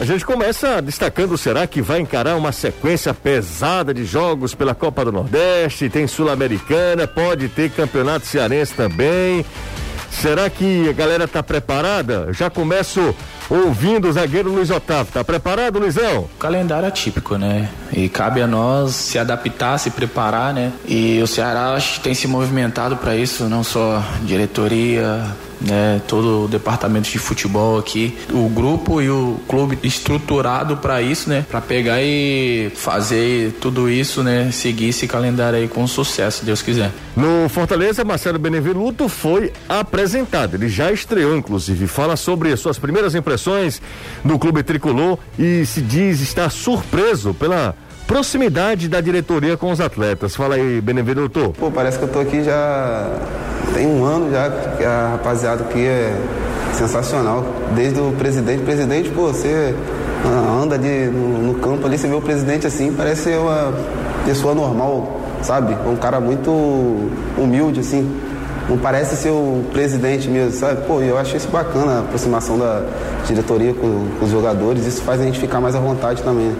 A gente começa destacando, será que vai encarar uma sequência pesada de jogos pela Copa do Nordeste, tem Sul-Americana, pode ter Campeonato Cearense também. Será que a galera tá preparada? Já começo ouvindo o zagueiro Luiz Otávio. Tá preparado, Luizão? O calendário é típico, né? E cabe a nós se adaptar, se preparar, né? E o Ceará acho que tem se movimentado para isso, não só diretoria, né, todo o departamento de futebol aqui, o grupo e o clube estruturado para isso, né, para pegar e fazer tudo isso, né, seguir esse calendário aí com sucesso, se Deus quiser. No Fortaleza, Marcelo Benevenuto foi apresentado, ele já estreou inclusive, fala sobre as suas primeiras impressões no clube tricolor e se diz estar surpreso pela proximidade da diretoria com os atletas. Fala aí, Benevenuto. Pô, parece que eu tô aqui já tem um ano já, que a rapaziada aqui é sensacional. Desde o presidente, presidente, pô, você anda ali no, no campo ali, você vê o presidente assim, parece uma pessoa normal, sabe? Um cara muito humilde, assim. Não parece ser o presidente mesmo, sabe? Pô, eu acho isso bacana, a aproximação da diretoria com, com os jogadores, isso faz a gente ficar mais à vontade também.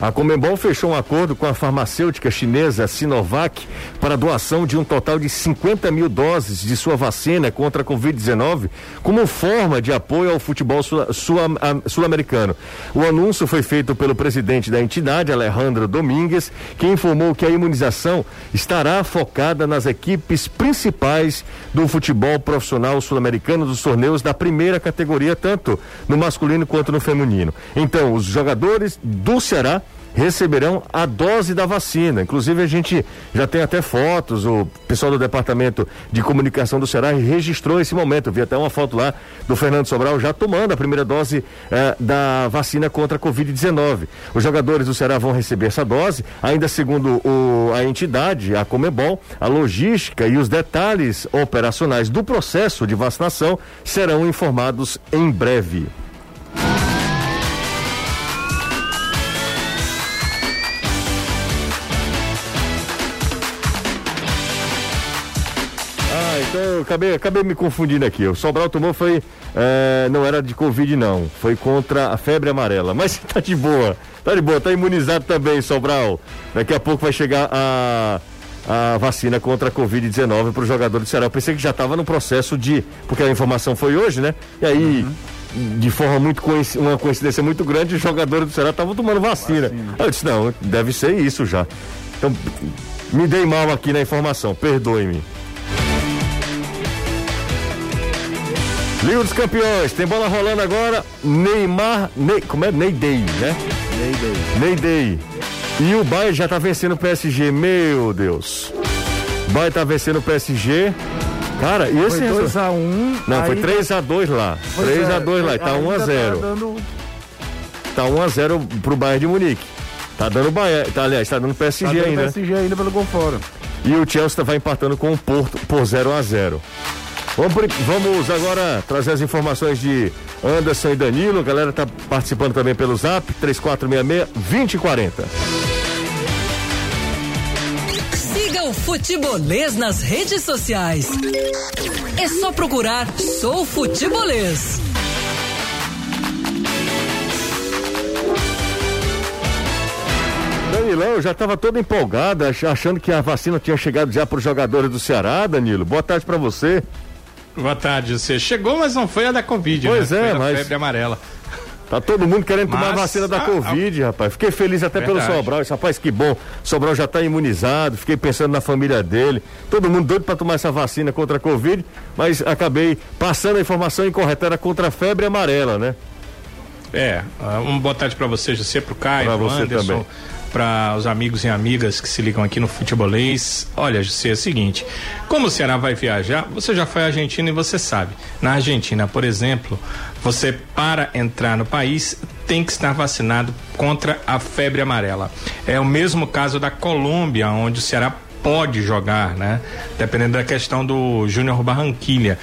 A Comembol fechou um acordo com a farmacêutica chinesa Sinovac para doação de um total de 50 mil doses de sua vacina contra a Covid-19 como forma de apoio ao futebol sul-americano. o anúncio foi feito pelo presidente da entidade, Alejandro Domingues, que informou que a imunização estará focada nas equipes principais do futebol profissional sul-americano dos torneios da primeira categoria, tanto no masculino quanto no feminino. Então, os jogadores do Ceará receberão a dose da vacina. Inclusive, a gente já tem até fotos, o pessoal do Departamento de Comunicação do Ceará registrou esse momento. Vi até uma foto lá do Fernando Sobral já tomando a primeira dose eh, da vacina contra a Covid-19. Os jogadores do Ceará vão receber essa dose, ainda segundo o, a entidade, a Comebol, a logística e os detalhes operacionais do processo de vacinação serão informados em breve. Acabei, acabei me confundindo aqui. O Sobral tomou foi. É, não era de Covid, não. Foi contra a febre amarela. Mas tá de boa. Tá de boa, tá imunizado também, Sobral. Daqui a pouco vai chegar a a vacina contra a Covid-19 para o jogador do Ceará. Eu pensei que já estava no processo de. Porque a informação foi hoje, né? E aí, uhum. de forma muito coinc... uma coincidência muito grande, os jogadores do Ceará estavam tomando vacina. vacina. Eu disse, não, deve ser isso já. Então, me dei mal aqui na informação, perdoe-me. Liga dos Campeões, tem bola rolando agora. Neymar, Ney, como é? Neydei, né? Neydei. E o Bayern já tá vencendo o PSG, meu Deus. O Bayern tá vencendo o PSG. Cara, e esse Foi 2x1. Um, Não, foi 3x2 lá. 3x2 é, lá, tá 1x0. Tá, dando... tá 1x0 pro Bayern de Munique. Tá dando Bayern, tá, aliás, tá dando PSG tá dando ainda. PSG ainda pelo gol fora. E o Chelsea vai empatando com o Porto por 0x0. Vamos, agora trazer as informações de Anderson e Danilo. A galera tá participando também pelo zap 3466-2040. Siga o Futebolês nas redes sociais. É só procurar Sou Futebolês. Danilão já estava todo empolgado, achando que a vacina tinha chegado já para os jogadores do Ceará, Danilo. Boa tarde para você. Boa tarde, você chegou, mas não foi a da Covid, pois né? é, foi mas. febre amarela. Tá todo mundo querendo mas, tomar a vacina da a, Covid, a... rapaz. Fiquei feliz até Verdade. pelo Sobral. Rapaz, que bom. Sobral já está imunizado. Fiquei pensando na família dele. Todo mundo doido para tomar essa vacina contra a Covid, mas acabei passando a informação incorreta. Era contra a febre amarela, né? É. Uh, uma boa tarde para você, José, pro Caio, pra você Anderson. Também para os amigos e amigas que se ligam aqui no Futebolês. Olha, José, é o seguinte: como o Ceará vai viajar, você já foi à Argentina e você sabe. Na Argentina, por exemplo, você para entrar no país tem que estar vacinado contra a febre amarela. É o mesmo caso da Colômbia, onde o Ceará pode jogar, né? Dependendo da questão do Júnior Barranquilha.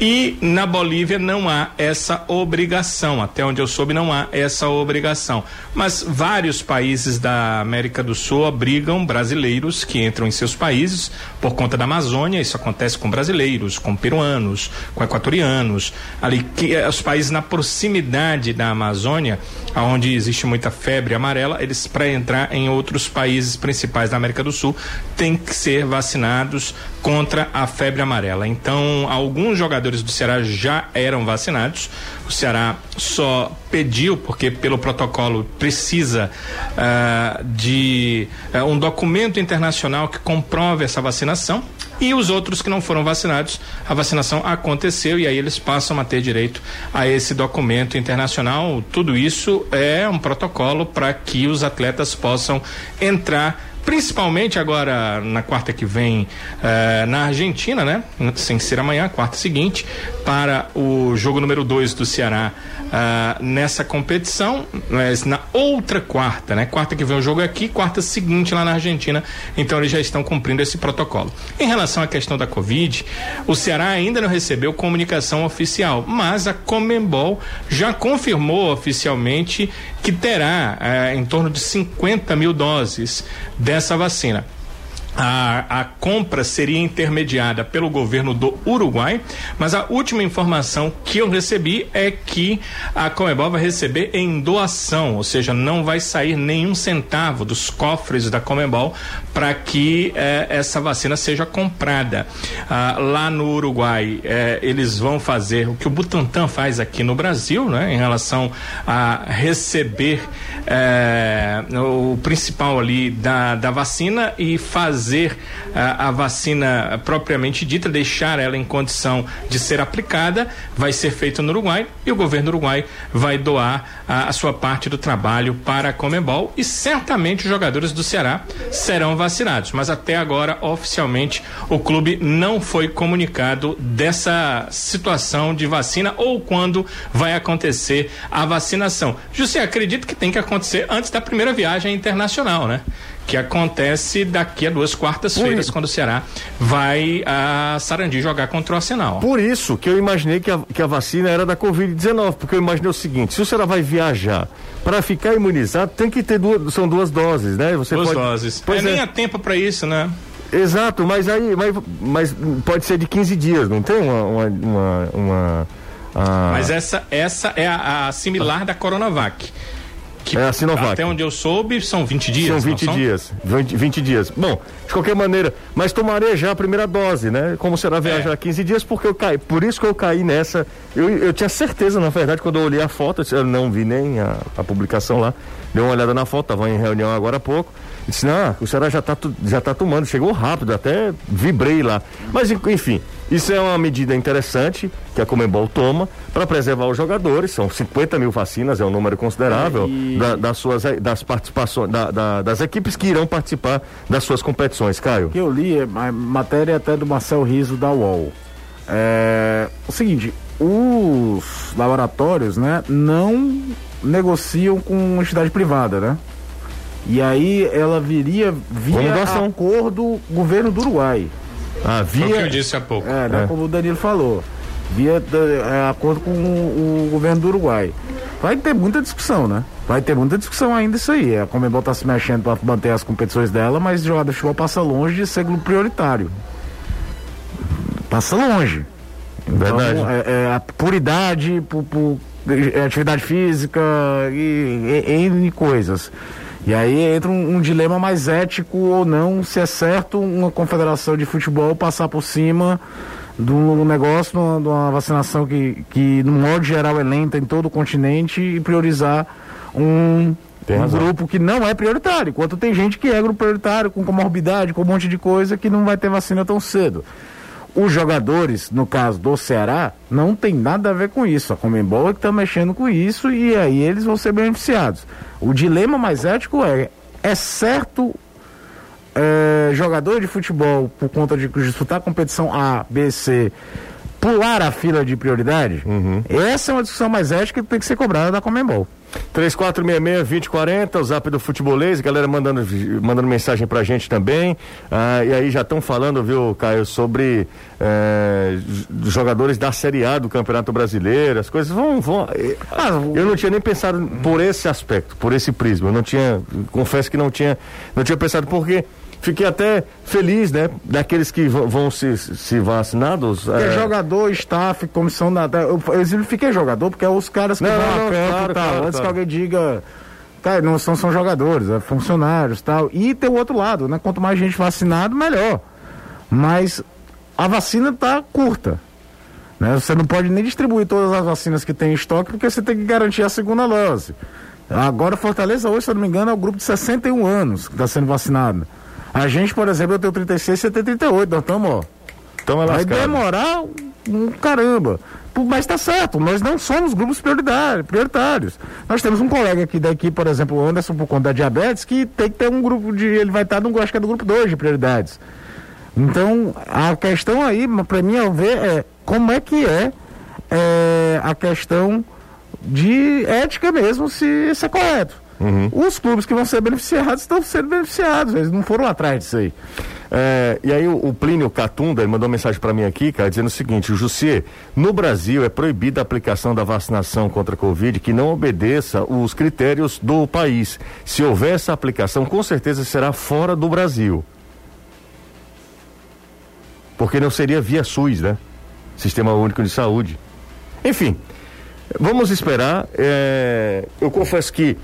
E na Bolívia não há essa obrigação, até onde eu soube não há essa obrigação. Mas vários países da América do Sul obrigam brasileiros que entram em seus países por conta da Amazônia, isso acontece com brasileiros, com peruanos, com equatorianos, ali que eh, os países na proximidade da Amazônia, onde existe muita febre amarela, eles para entrar em outros países principais da América do Sul têm que ser vacinados contra a febre amarela. Então, alguns jogadores do Ceará já eram vacinados. O Ceará só pediu, porque pelo protocolo precisa uh, de uh, um documento internacional que comprove essa vacinação. E os outros que não foram vacinados, a vacinação aconteceu e aí eles passam a ter direito a esse documento internacional. Tudo isso é um protocolo para que os atletas possam entrar principalmente agora na quarta que vem eh, na Argentina, né? Sem ser amanhã, quarta seguinte, para o jogo número 2 do Ceará uh, nessa competição, mas na outra quarta, né? Quarta que vem o jogo é aqui, quarta seguinte lá na Argentina. Então eles já estão cumprindo esse protocolo. Em relação à questão da Covid, o Ceará ainda não recebeu comunicação oficial, mas a Comembol já confirmou oficialmente que terá uh, em torno de 50 mil doses dessa vacina a, a, compra seria intermediada pelo governo do Uruguai, mas a última informação que eu recebi é que a Comebol vai receber em doação, ou seja, não vai sair nenhum centavo dos cofres da Comebol para que eh, essa vacina seja comprada. Ah, lá no Uruguai, eh, eles vão fazer o que o Butantan faz aqui no Brasil, né, em relação a receber eh, o principal ali da, da vacina e fazer fazer a, a vacina propriamente dita, deixar ela em condição de ser aplicada, vai ser feito no Uruguai e o governo Uruguai vai doar a, a sua parte do trabalho para a Comebol e certamente os jogadores do Ceará serão vacinados. Mas até agora, oficialmente, o clube não foi comunicado dessa situação de vacina ou quando vai acontecer a vacinação. José, acredito que tem que acontecer antes da primeira viagem internacional, né? Que acontece daqui a duas quartas-feiras, quando o Ceará vai a Sarandi jogar contra o Arsenal. Por isso que eu imaginei que a, que a vacina era da Covid-19, porque eu imaginei o seguinte: se o Ceará vai viajar para ficar imunizado, tem que ter duas, são duas doses, né? Você duas pode, doses. Pois é, é. nem há tempo para isso, né? Exato, mas aí, mas, mas pode ser de 15 dias, não tem uma, uma, uma, uma. Mas essa, essa é a, a similar da Coronavac que é a Sinovac. Até onde eu soube, são 20 dias. São 20 dias. 20, 20, dias. Bom, de qualquer maneira, mas tomarei já a primeira dose, né? Como será viajar é. 15 dias, porque eu caí. Por isso que eu caí nessa. Eu, eu tinha certeza, na verdade, quando eu olhei a foto, eu não vi nem a, a publicação lá. Dei uma olhada na foto, estava em reunião agora há pouco. Disse, não, o Ceará já está já tá tomando, chegou rápido, até vibrei lá. Mas enfim, isso é uma medida interessante que a Comembol toma para preservar os jogadores. São 50 mil vacinas, é um número considerável é, e... da, das suas das participações da, da, das equipes que irão participar das suas competições, Caio. que eu li é matéria até do Marcel Riso da UOL. É, o seguinte, os laboratórios, né, não negociam com entidade privada, né? E aí ela viria via acordo governo do Uruguai. Ah, via. Foi o que eu disse há pouco. É, né, é. como o Danilo falou. Via é, acordo com o, o, governo do Uruguai. Vai ter muita discussão, né? Vai ter muita discussão ainda isso aí. A Comembol tá se mexendo para manter as competições dela, mas o jogador de futebol passa longe de ser grupo prioritário. Passa longe. Verdade. Então, é, é, a puridade, por, por, atividade física e, e, e coisas. E aí entra um, um, dilema mais ético ou não, se é certo uma confederação de futebol passar por cima de um negócio, de uma vacinação que, que no modo geral é lenta em todo o continente e priorizar um, um grupo que não é prioritário. Enquanto tem gente que é grupo prioritário, com comorbidade, com um monte de coisa, que não vai ter vacina tão cedo. Os jogadores, no caso do Ceará, não tem nada a ver com isso. A Comembol é que está mexendo com isso e aí eles vão ser beneficiados. O dilema mais ético é: é certo é, jogador de futebol, por conta de disputar competição A, B, C, pular a fila de prioridade, uhum. essa é uma discussão mais ética que tem que ser cobrada da Comembol. 3466-2040, o zap do futebolês, galera mandando, mandando mensagem pra gente também. Ah, e aí já estão falando, viu, Caio, sobre eh, jogadores da Série A do Campeonato Brasileiro, as coisas vão. vão eh, ah, eu não tinha nem pensado por esse aspecto, por esse prisma. Eu não tinha, confesso que não tinha, não tinha pensado, porque fiquei até feliz, né? Daqueles que vão se, se vacinados. É... jogador, staff, comissão da. Eu, eu fiquei jogador, porque é os caras que não, vão não, campo claro, tal. Claro, antes claro. que alguém diga. Cara, não são, são jogadores, é funcionários tal. E tem o outro lado, né? Quanto mais gente vacinado, melhor. Mas a vacina tá curta. Né? Você não pode nem distribuir todas as vacinas que tem em estoque, porque você tem que garantir a segunda dose. Agora, Fortaleza, hoje, se eu não me engano, é o grupo de 61 anos que está sendo vacinado. A gente, por exemplo, eu tenho 36, você tem 38, nós estamos, ó. Tamo Vai demorar um caramba. Mas está certo, nós não somos grupos prioritários. Nós temos um colega aqui daqui, por exemplo, o Anderson, por conta da diabetes, que tem que ter um grupo de. Ele vai estar no, acho que é do grupo 2 de prioridades. Então, a questão aí, para mim, ao ver, é como é que é, é a questão de ética mesmo, se isso é correto. Uhum. Os clubes que vão ser beneficiados estão sendo beneficiados, eles não foram atrás disso aí. É, e aí o, o Plínio Catunda ele mandou uma mensagem para mim aqui, cara, dizendo o seguinte, Jussier, no Brasil é proibida a aplicação da vacinação contra a Covid que não obedeça os critérios do país. Se houver essa aplicação, com certeza será fora do Brasil. Porque não seria via SUS, né? Sistema Único de Saúde. Enfim, vamos esperar. É, eu confesso que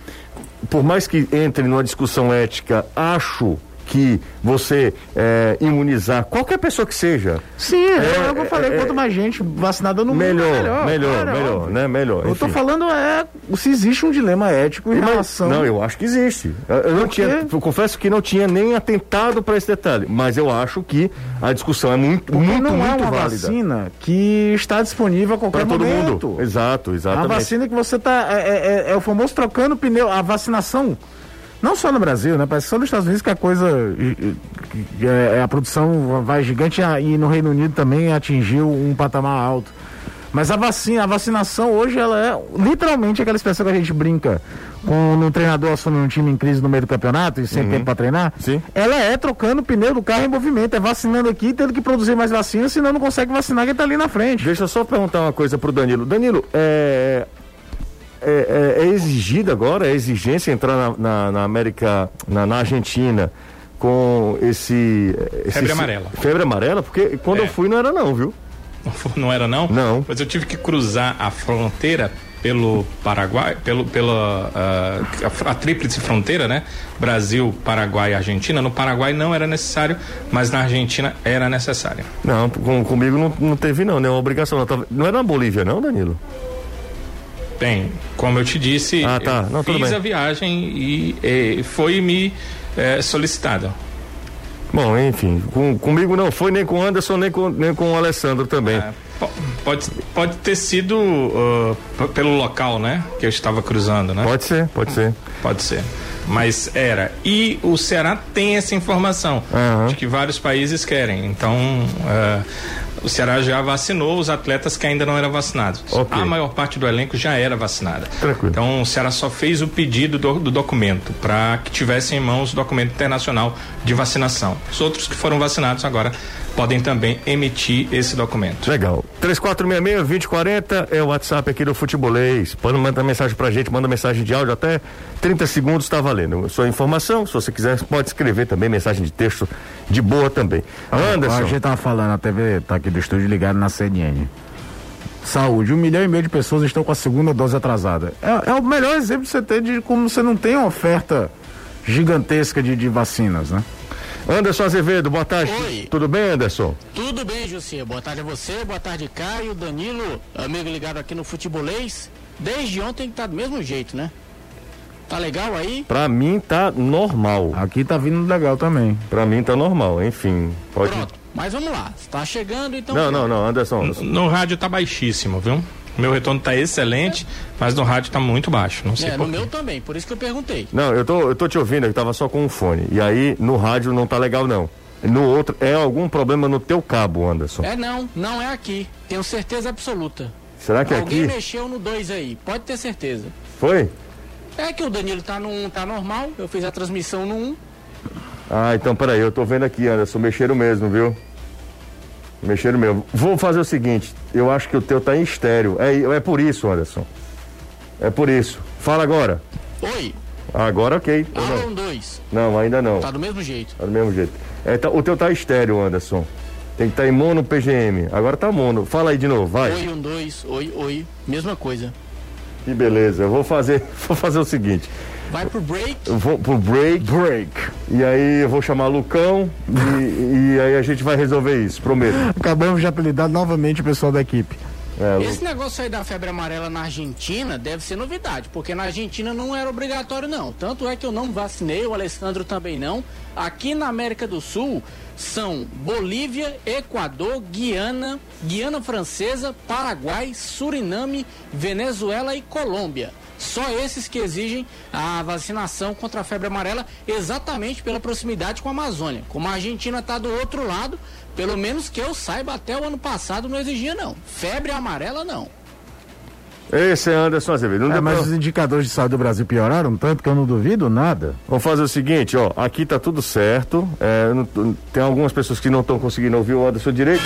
por mais que entre numa discussão ética, acho que você é, imunizar qualquer pessoa que seja. Sim, é, é eu falei, é, quanto mais gente vacinada no melhor, mundo, melhor. Melhor, melhor, melhor né? Melhor. Eu estou falando é se existe um dilema ético em relação. Não, eu acho que existe. Eu, eu não tinha, eu confesso que não tinha nem atentado para esse detalhe, mas eu acho que a discussão é muito, Porque muito, não muito é uma válida. vacina que está disponível a qualquer pra todo momento. Mundo. Exato, exatamente. A vacina que você está é, é, é, é o famoso trocando pneu, a vacinação não só no Brasil, né? Parece que só nos Estados Unidos que a coisa. É, a produção vai gigante e no Reino Unido também atingiu um patamar alto. Mas a vacina, a vacinação hoje, ela é literalmente aquela expressão que a gente brinca com um treinador assumindo um time em crise no meio do campeonato e sem uhum. tempo para treinar. Sim. Ela é trocando o pneu do carro em movimento, é vacinando aqui, tendo que produzir mais vacina, senão não consegue vacinar quem está ali na frente. Deixa eu só perguntar uma coisa pro Danilo. Danilo, é, é, é, é exigida agora, é exigência entrar na, na, na América, na, na, Argentina com esse, esse, Febre amarela. Febre amarela? Porque quando eu é. fui não era não, viu? Não era não? Não. Mas eu tive que cruzar a fronteira pelo Paraguai, pelo, pela uh, a, a tríplice fronteira, né? Brasil, Paraguai e Argentina. No Paraguai não era necessário, mas na Argentina era necessário. Não, com, comigo não, não teve não, nenhuma obrigação. Não, não era na Bolívia não, Danilo? Tem. Como eu te disse, ah, tá. Não, fiz a viagem e, e foi me é, solicitada. Bom, enfim, com, comigo não foi nem com o Anderson, nem com, nem com o Alessandro também. É, pode, pode ter sido uh, pelo local, né? Que eu estava cruzando, né? Pode ser, pode ser. Pode ser. Mas era. E o Ceará tem essa informação uhum. de que vários países querem. Então, uh, o Ceará já vacinou os atletas que ainda não eram vacinados. Okay. A maior parte do elenco já era vacinada. Tranquilo. Então o Ceará só fez o pedido do, do documento para que tivesse em mãos o documento internacional de vacinação. Os outros que foram vacinados agora podem também emitir esse documento. Legal. 3466-2040 é o WhatsApp aqui do Futebolês. Pode mandar mensagem pra gente, manda mensagem de áudio até 30 segundos, tá valendo. Sua informação, se você quiser, pode escrever também, mensagem de texto de boa também. Ah, Anderson. A gente tava falando, a TV tá aqui do estúdio ligado na CNN. Saúde, um milhão e meio de pessoas estão com a segunda dose atrasada. É, é o melhor exemplo que você tem de como você não tem uma oferta gigantesca de, de vacinas, né? Anderson Azevedo, boa tarde. Oi. Tudo bem, Anderson? Tudo bem, José. Boa tarde a você, boa tarde, Caio, Danilo, amigo ligado aqui no Futebolês. Desde ontem tá do mesmo jeito, né? Tá legal aí? Pra mim tá normal. Aqui tá vindo legal também. Pra mim tá normal, enfim. Pode... Pronto, mas vamos lá. Está chegando, então. Não, não, não, Anderson. No, no rádio tá baixíssimo, viu? Meu retorno está excelente, mas no rádio está muito baixo. Não sei é, no meu também, por isso que eu perguntei. Não, eu tô, eu tô te ouvindo, eu tava só com um fone. E aí no rádio não tá legal, não. no outro. É algum problema no teu cabo, Anderson? É não, não é aqui. Tenho certeza absoluta. Será que é Alguém aqui? mexeu no 2 aí, pode ter certeza. Foi? É que o Danilo tá no 1, tá normal. Eu fiz a transmissão no 1. Ah, então peraí, eu tô vendo aqui, Anderson. Mexeram mesmo, viu? Mexeram mesmo. Vou fazer o seguinte, eu acho que o teu tá em estéreo. É, é por isso, Anderson. É por isso. Fala agora. Oi, Agora ok. Não? Alan 2. Não, ainda não. Tá do mesmo jeito. Tá do mesmo jeito. É, tá- o teu tá estéreo, Anderson. Tem que estar tá em mono PGM. Agora tá mono. Fala aí de novo, vai. Oi, 1, 2. Oi, oi. Mesma coisa. Que beleza. Eu vou fazer, vou fazer o seguinte. Vai pro break. Eu vou pro break. Break. E aí eu vou chamar Lucão e, e aí a gente vai resolver isso, prometo. Acabamos de apelidar novamente o pessoal da equipe. É, Lu- Esse negócio aí da febre amarela na Argentina deve ser novidade, porque na Argentina não era obrigatório, não. Tanto é que eu não vacinei, o Alessandro também não. Aqui na América do Sul são Bolívia, Equador, Guiana, Guiana Francesa, Paraguai, Suriname, Venezuela e Colômbia. Só esses que exigem a vacinação contra a febre amarela, exatamente pela proximidade com a Amazônia. Como a Argentina está do outro lado, pelo menos que eu saiba, até o ano passado não exigia, não. Febre amarela, não. Esse é Anderson Azevedo. Não É, mas pra- os indicadores de saúde do Brasil pioraram tanto que eu não duvido nada. Vamos fazer o seguinte, ó. Aqui tá tudo certo. É, não- tem algumas pessoas que não estão conseguindo ouvir o Anderson direito.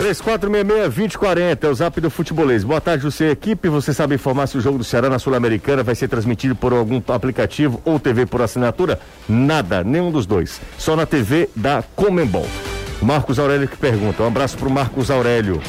3466-2040 é o zap do futebolês. Boa tarde, você equipe. Você sabe informar se o jogo do Ceará na Sul-Americana vai ser transmitido por algum aplicativo ou TV por assinatura? Nada, nenhum dos dois. Só na TV da Comembol. Marcos Aurélio que pergunta. Um abraço pro Marcos Aurélio.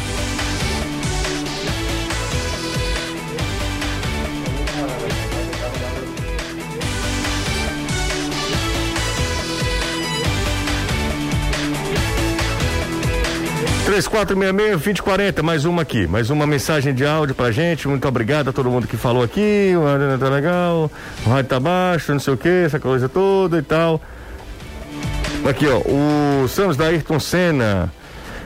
Três quatro meia meia, vinte quarenta, mais uma aqui, mais uma mensagem de áudio pra gente, muito obrigado a todo mundo que falou aqui, o rádio tá legal, o rádio tá baixo, não sei o que, essa coisa toda e tal. Aqui ó, o Samos da Ayrton Senna,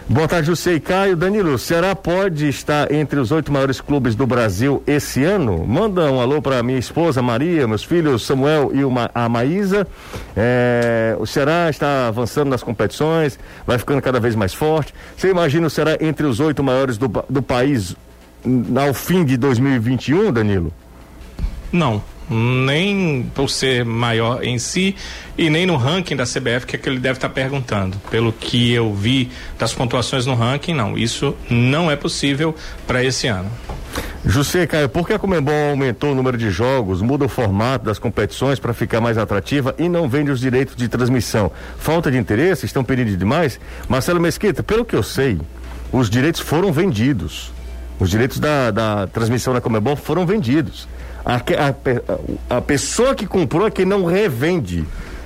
boa tarde José e Caio, Danilo, o Ceará pode estar entre os oito maiores clubes do Brasil esse ano? Manda um alô pra minha esposa Maria, meus filhos Samuel e uma, a Maísa, É, o Ceará está avançando nas competições, vai ficando cada vez mais forte. Você imagina o Ceará entre os oito maiores do, do país ao fim de 2021, Danilo? Não, nem por ser maior em si e nem no ranking da CBF que é que ele deve estar perguntando. Pelo que eu vi das pontuações no ranking, não, isso não é possível para esse ano. José Caio, por que a Comembol aumentou o número de jogos, muda o formato das competições para ficar mais atrativa e não vende os direitos de transmissão? Falta de interesse? Estão pedindo demais? Marcelo Mesquita, pelo que eu sei, os direitos foram vendidos. Os direitos da, da transmissão da Comembol foram vendidos. A, a a- pessoa que comprou é quem não revende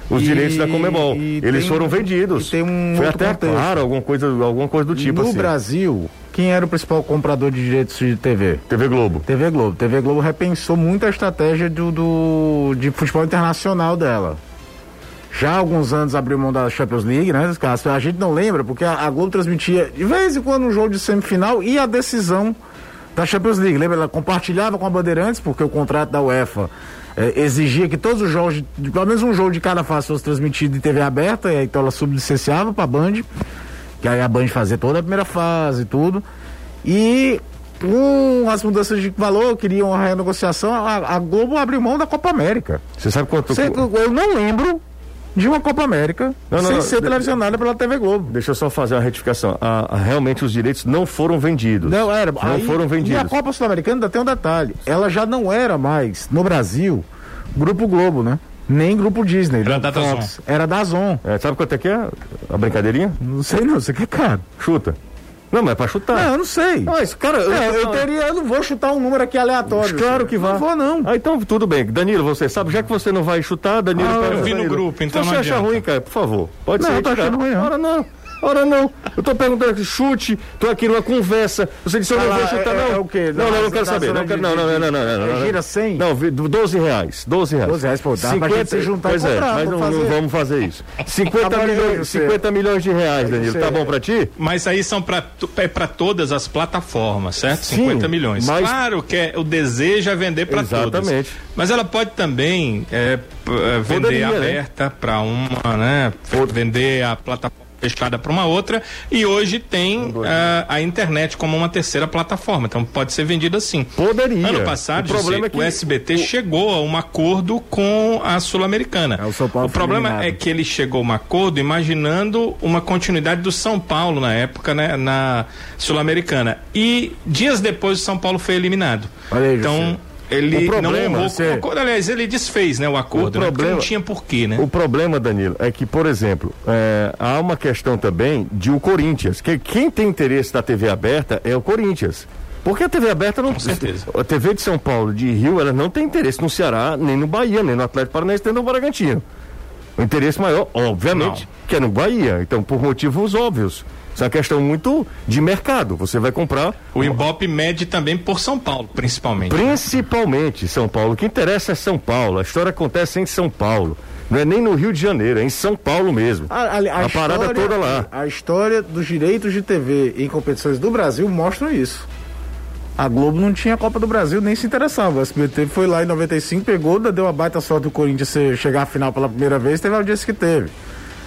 os E- direitos da Comebol. Eles tem- foram vendidos. tem um Foi até contexto. claro, alguma coisa, alguma coisa do tipo no assim. Brasil, quem era o principal comprador de direitos de TV? TV Globo. TV Globo. TV Globo repensou muito a estratégia do, do- de futebol internacional dela. Já há alguns anos abriu mão da Champions League, né? A gente não lembra, porque a, a Globo transmitia de vez em quando um jogo de semifinal e a decisão da Champions League. Lembra? Ela compartilhava com a Bandeirantes, porque o contrato da UEFA eh, exigia que todos os jogos, de, pelo menos um jogo de cada fase fosse transmitido em TV aberta, e aí, então ela sublicenciava para a Band, que aí a Band fazia toda a primeira fase e tudo. E com as mudanças de valor, queriam uma renegociação, a, a Globo abriu mão da Copa América. Você sabe quanto. Cê- eu não lembro de uma Copa América Não, não, sem não, ser televisionada pela TV Globo. Deixa eu só fazer uma retificação. A- a- realmente os direitos não foram vendidos. Não era. Não aí- foram E a vendidos. Copa Sul-Americana ainda tem um detalhe. Ela já não era mais, no Brasil, Grupo Globo, né? Nem Grupo Disney. Era da. Fox. Era da Zon. É, sabe quanto é que é a brincadeirinha? Não sei não, você quer caro. Chuta. Não, mas é pra chutar. Não, eu não sei. Mas, cara, É, eu, teria, eu não vou chutar um número aqui aleatório. Claro que vai. Não vou, não. Ah, então tudo bem. Danilo, você sabe, já que você não vai chutar, Danilo. Ah, eu vi no grupo, então Se você não acha ruim, cara, por favor. Pode Não, ser. eu tô retirado. achando ruim, não. Não, não. Ora não. Eu tô perguntando aqui, chute, tô aqui numa conversa. Você disse, eu não vou chutar, não. É, é o quê? Não, não, não quero saber. Não, quero, não, não, não, não, não, não. Gira 100? Não, 12 reais. 12 reais. 12 reais, pô, dá 50, pra gente se juntar pois e comprar, é, mas não, não, vamos fazer isso. 50, tá milhões, 50 milhões de reais, Danilo. Tá bom pra ti? Mas aí são pra, é pra todas as plataformas, certo? Sim, 50 milhões. Mas... Claro que é, o desejo é vender pra todas. Exatamente. Mas ela pode também é, vender Poderia, né? aberta né? para uma, né? Vender a plataforma fechada para uma outra e hoje tem uh, a internet como uma terceira plataforma, então pode ser vendida assim. Poderia. Ano passado, o, problema é que o SBT o... chegou a um acordo com a Sul-Americana. É, o, o problema eliminado. é que ele chegou a um acordo imaginando uma continuidade do São Paulo na época, né, na Sul-Americana. E dias depois o São Paulo foi eliminado. Aí, então ele o problema, não honrou, aliás, ele desfez, né, o acordo, o problema, né, não tinha porquê, né? O problema, Danilo, é que, por exemplo, é, há uma questão também de o Corinthians, que quem tem interesse da TV aberta é o Corinthians. Porque a TV aberta não. Com certeza. A TV de São Paulo, de Rio, ela não tem interesse no Ceará, nem no Bahia, nem no Atlético Paranaense, nem no Bragantino. O interesse maior, obviamente, não. que é no Bahia. Então, por motivos óbvios. Isso é uma questão muito de mercado. Você vai comprar. O Ibope mede também por São Paulo, principalmente. Principalmente São Paulo. O que interessa é São Paulo. A história acontece em São Paulo. Não é nem no Rio de Janeiro, é em São Paulo mesmo. A, a, a, a parada toda lá. A história dos direitos de TV em competições do Brasil mostra isso. A Globo não tinha a Copa do Brasil, nem se interessava. O SBT foi lá em 95, pegou, deu uma baita sorte do Corinthians chegar à final pela primeira vez, teve a audiência que teve.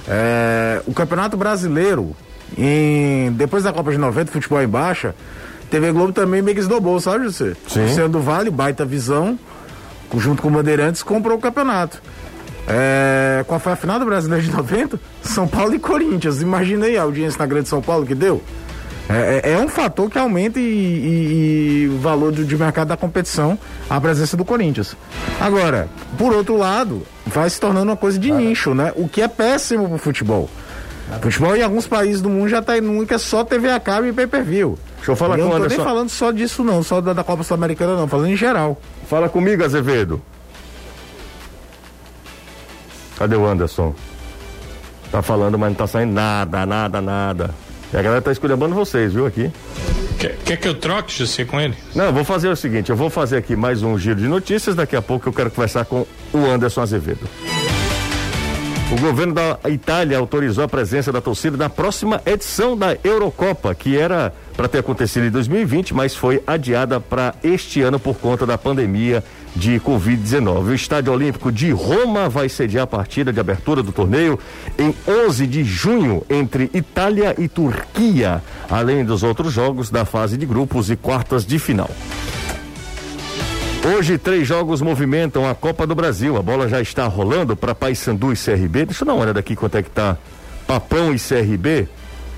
É, o Campeonato Brasileiro, em, depois da Copa de 90, futebol em baixa, TV Globo também meio que esnobou, sabe, José? Sim. Sendo Vale, baita visão, junto com o Bandeirantes, comprou o campeonato. É, qual foi a final do Brasileiro de 90? São Paulo e Corinthians. Imaginei a audiência na Grande São Paulo que deu. É, é, é um fator que aumenta e, e, e o valor de, de mercado da competição a presença do Corinthians. Agora, por outro lado, vai se tornando uma coisa de nicho, né? O que é péssimo pro futebol. Futebol em alguns países do mundo já está indo que é só TV a cabo e pay-per-view. Deixa eu falar eu com o Anderson. Não tô nem falando só disso não, só da, da Copa Sul-Americana não, falando em geral. Fala comigo, Azevedo. Cadê o Anderson? Tá falando, mas não tá saindo nada, nada, nada. E a galera tá esculhambando vocês, viu, aqui. Quer, quer que eu troque, José, com ele? Não, eu vou fazer o seguinte, eu vou fazer aqui mais um giro de notícias, daqui a pouco eu quero conversar com o Anderson Azevedo. O governo da Itália autorizou a presença da torcida na próxima edição da Eurocopa, que era para ter acontecido em 2020, mas foi adiada para este ano por conta da pandemia de Covid-19. O Estádio Olímpico de Roma vai sediar a partida de abertura do torneio em 11 de junho entre Itália e Turquia, além dos outros jogos da fase de grupos e quartas de final. Hoje, três jogos movimentam a Copa do Brasil. A bola já está rolando para Paysandu e CRB. Deixa eu dar uma olhada aqui quanto é que tá Papão e CRB.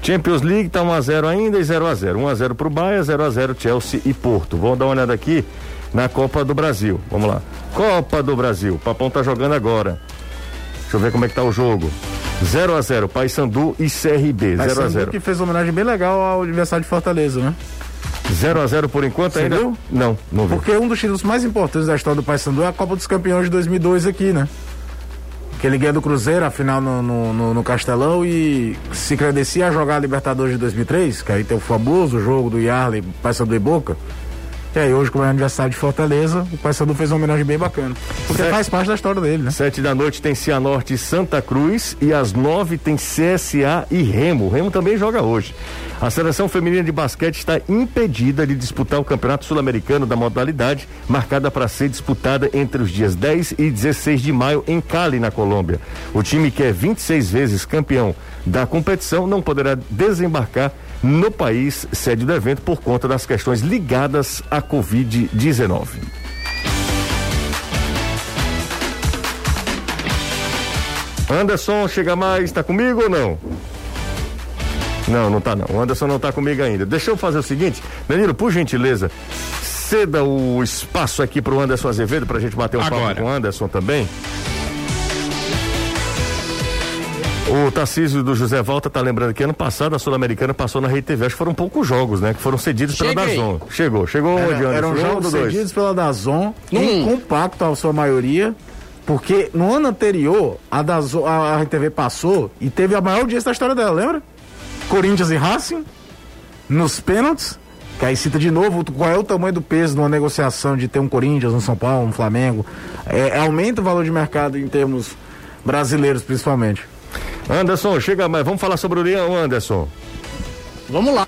Champions League tá 1x0 ainda e 0 a 0 1x0 pro Bahia, 0x0 Chelsea e Porto. Vamos dar uma olhada aqui na Copa do Brasil. Vamos lá. Copa do Brasil. Papão tá jogando agora. Deixa eu ver como é que tá o jogo. 0 a 0 Paysandu e CRB. 0 a 0 que fez uma homenagem bem legal ao aniversário de Fortaleza, né? 0 a 0 por enquanto Você ainda? Viu? Não, não vi. Porque um dos títulos mais importantes da história do Paysandu é a Copa dos Campeões de 2002 aqui, né? Que ele ganha do Cruzeiro, a final no, no, no, no Castelão e se credencia a jogar a Libertadores de 2003, que aí tem o famoso jogo do Yarley, Paysandu e Boca. E aí, hoje, como é aniversário de Fortaleza, o Paysandu fez uma homenagem bem bacana. Porque Sete, faz parte da história dele, né? Sete da noite tem Cianorte e Santa Cruz e às nove tem CSA e Remo. O Remo também joga hoje. A seleção feminina de basquete está impedida de disputar o Campeonato Sul-Americano da modalidade, marcada para ser disputada entre os dias 10 e 16 de maio em Cali, na Colômbia. O time que é 26 vezes campeão da competição não poderá desembarcar no país sede do evento por conta das questões ligadas à Covid-19. Anderson, chega mais, está comigo ou não? Não, não tá não. O Anderson não tá comigo ainda. Deixa eu fazer o seguinte, Danilo, por gentileza, ceda o espaço aqui pro Anderson Azevedo pra gente bater um Agora. papo com o Anderson também. O Tarcísio do José Volta tá lembrando que ano passado a Sul-Americana passou na Rede TV. Acho que foram poucos jogos, né? Que foram cedidos Cheguei. pela Dazon. Chegou, chegou Era, onde, Eram jogos cedidos pela Dazon, hum. em compacto a sua maioria. Porque no ano anterior, a, Dazon, a RTV passou e teve a maior audiência da história dela, lembra? Corinthians e Racing nos pênaltis. Que aí cita de novo qual é o tamanho do peso numa negociação de ter um Corinthians, um São Paulo, um Flamengo. É, aumenta o valor de mercado em termos brasileiros, principalmente. Anderson, chega mais. Vamos falar sobre o Leão, Anderson. Vamos lá.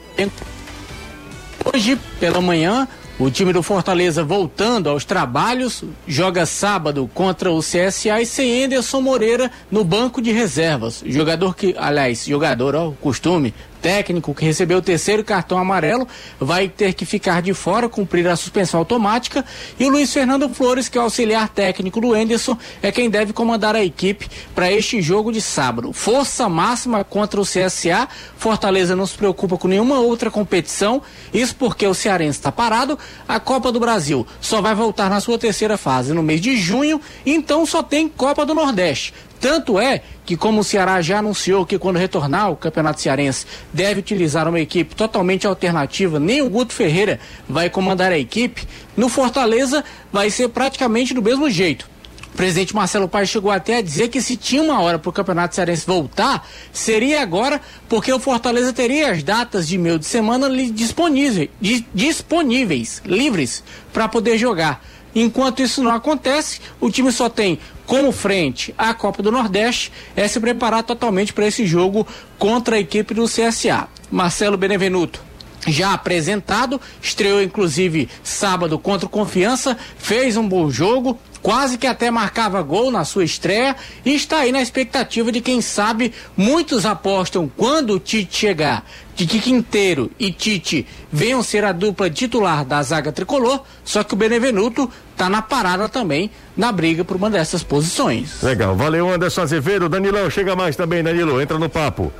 Hoje, pela manhã, o time do Fortaleza voltando aos trabalhos, joga sábado contra o CSA e sem Anderson Moreira no banco de reservas. Jogador que, aliás, jogador, ó, costume, técnico que recebeu o terceiro cartão amarelo vai ter que ficar de fora, cumprir a suspensão automática. E o Luiz Fernando Flores, que é o auxiliar técnico do Enderson, é quem deve comandar a equipe para este jogo de sábado. Força máxima contra o CSA. Fortaleza não se preocupa com nenhuma outra competição. Isso porque o Cearense está parado. A Copa do Brasil só vai voltar na sua terceira fase no mês de junho. Então só tem Copa do Nordeste. Tanto é que, como o Ceará já anunciou que quando retornar ao Campeonato Cearense deve utilizar uma equipe totalmente alternativa, nem o Guto Ferreira vai comandar a equipe, no Fortaleza vai ser praticamente do mesmo jeito. O presidente Marcelo Paes chegou até a dizer que se tinha uma hora para o Campeonato Cearense voltar, seria agora, porque o Fortaleza teria as datas de meio de semana disponíveis, disponíveis livres, para poder jogar. Enquanto isso não acontece, o time só tem como frente à Copa do Nordeste é se preparar totalmente para esse jogo contra a equipe do CSA. Marcelo Benevenuto já apresentado, estreou inclusive sábado contra o Confiança, fez um bom jogo, quase que até marcava gol na sua estreia e está aí na expectativa de quem sabe muitos apostam quando o Tite chegar de que Quinteiro e Tite venham ser a dupla titular da zaga tricolor, só que o Benevenuto está na parada também na briga por uma dessas posições. Legal, valeu Anderson Azevedo, Danilão, chega mais também, Danilo, entra no papo.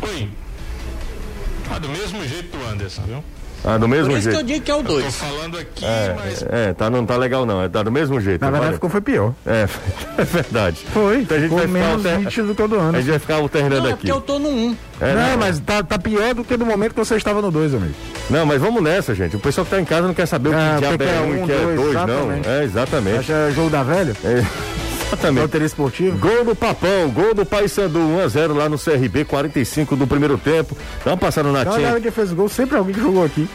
Oi. Ah, do mesmo jeito do Anderson, viu? Ah, do mesmo Por isso jeito. que eu digo que é o 2. Tô falando aqui, É, mas. é, tá, não tá legal não, é, tá do mesmo jeito. Na verdade, Vale. ficou foi pior. É, é verdade. Foi. Então a gente ficou vai ficar menos alter- nítido do que o do A ano. gente vai ficar alternando Não, é aqui. porque eu tô no 1. Um. É, não, não, mas tá, tá pior do que no momento que você estava no 2, amigo. não, mas vamos nessa, gente. O pessoal que tá em casa não quer saber o Ah, que diabo porque é é um e um, que é dois, dois, não. É, exatamente. Acha jogo da velha? É, exatamente. Loteria esportivo? Gol do Papão, gol do Paysandu, 1x0 lá no CRB, 45 do primeiro tempo. Dá uma passada na Não, a tinha. galera que fez o gol, sempre alguém que jogou aqui.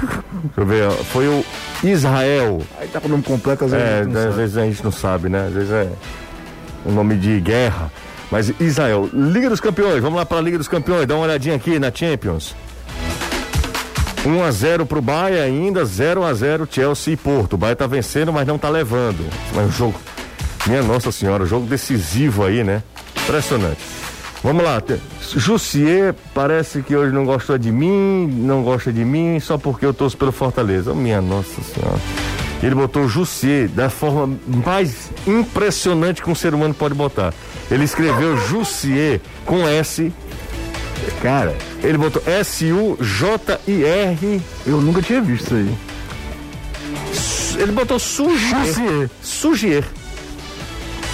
Deixa eu ver. Foi o Israel. Aí tá com o nome completo, às vezes. É, a gente não às sabe. vezes a gente não sabe, né? Às vezes é um nome de guerra. Mas Israel, Liga dos Campeões, vamos lá para a Liga dos Campeões, dá uma olhadinha aqui na Champions. 1 a 0 pro Bahia, ainda 0 a 0 Chelsea e Porto. O Bahia tá vencendo, mas não tá levando. Mas o jogo, minha Nossa Senhora, jogo decisivo aí, né? Impressionante. Vamos lá, Jussier parece que hoje não gostou de mim, não gosta de mim só porque eu torço pelo Fortaleza. Minha Nossa Senhora. Ele botou Jussier da forma mais impressionante que um ser humano pode botar. Ele escreveu Jussier com S. Cara, ele botou S-U-J-I-R. Eu nunca tinha visto isso aí. Ele botou Sugier. Jussier. Sugier.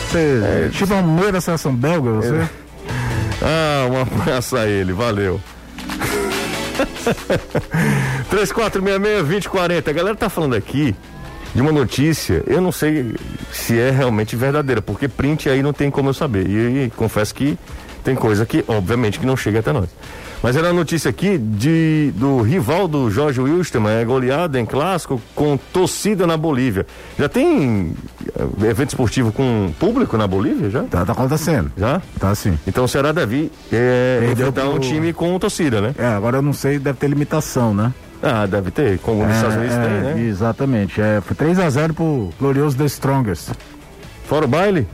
Você, tipo uma mulher da seleção belga, você? Ah, um abraço a ele, valeu. 3466-2040. A galera tá falando aqui de uma notícia, eu não sei se é realmente verdadeira, porque print aí não tem como eu saber. E, e confesso que tem coisa que, obviamente, que não chega até nós. Mas era uma notícia aqui de, do rival do Jorge Wilstermann, é goleada em clássico com torcida na Bolívia. Já tem eh, evento esportivo com público na Bolívia já? Tá, tá acontecendo. Já? Tá sim. Então o Ceará deve é, enfrentar um pro- time com torcida, né? É, agora eu não sei, deve ter limitação, né? Ah, deve ter, como nos Estados Unidos é, tem, né? Exatamente. É, foi 3x0 pro glorioso The Strongest. Fora o baile?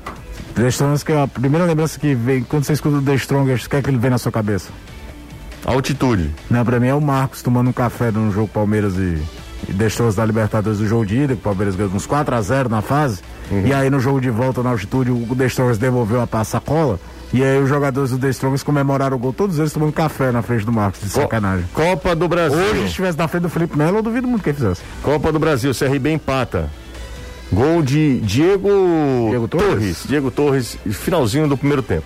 The Strongest, que é a primeira lembrança que vem, quando você escuta o The Strongest, o que é que ele vem na sua cabeça? Altitude. Né, pra mim é o Marcos tomando um café no jogo Palmeiras e, e The Strongest da Libertadores do jogo de ida, que o Palmeiras ganhou uns 4x0 na fase. Uhum. E aí no jogo de volta na altitude, o The Strongest devolveu a passacola. E aí os jogadores do The comemoraram o gol, todos eles tomando café na frente do Marcos, de sacanagem. Copa do Brasil. Hoje, se estivesse na frente do Felipe Melo, eu duvido muito que ele fizesse. Copa do Brasil, CRB empata. Gol de Diego, Diego Torres? Diego Torres, finalzinho do primeiro tempo.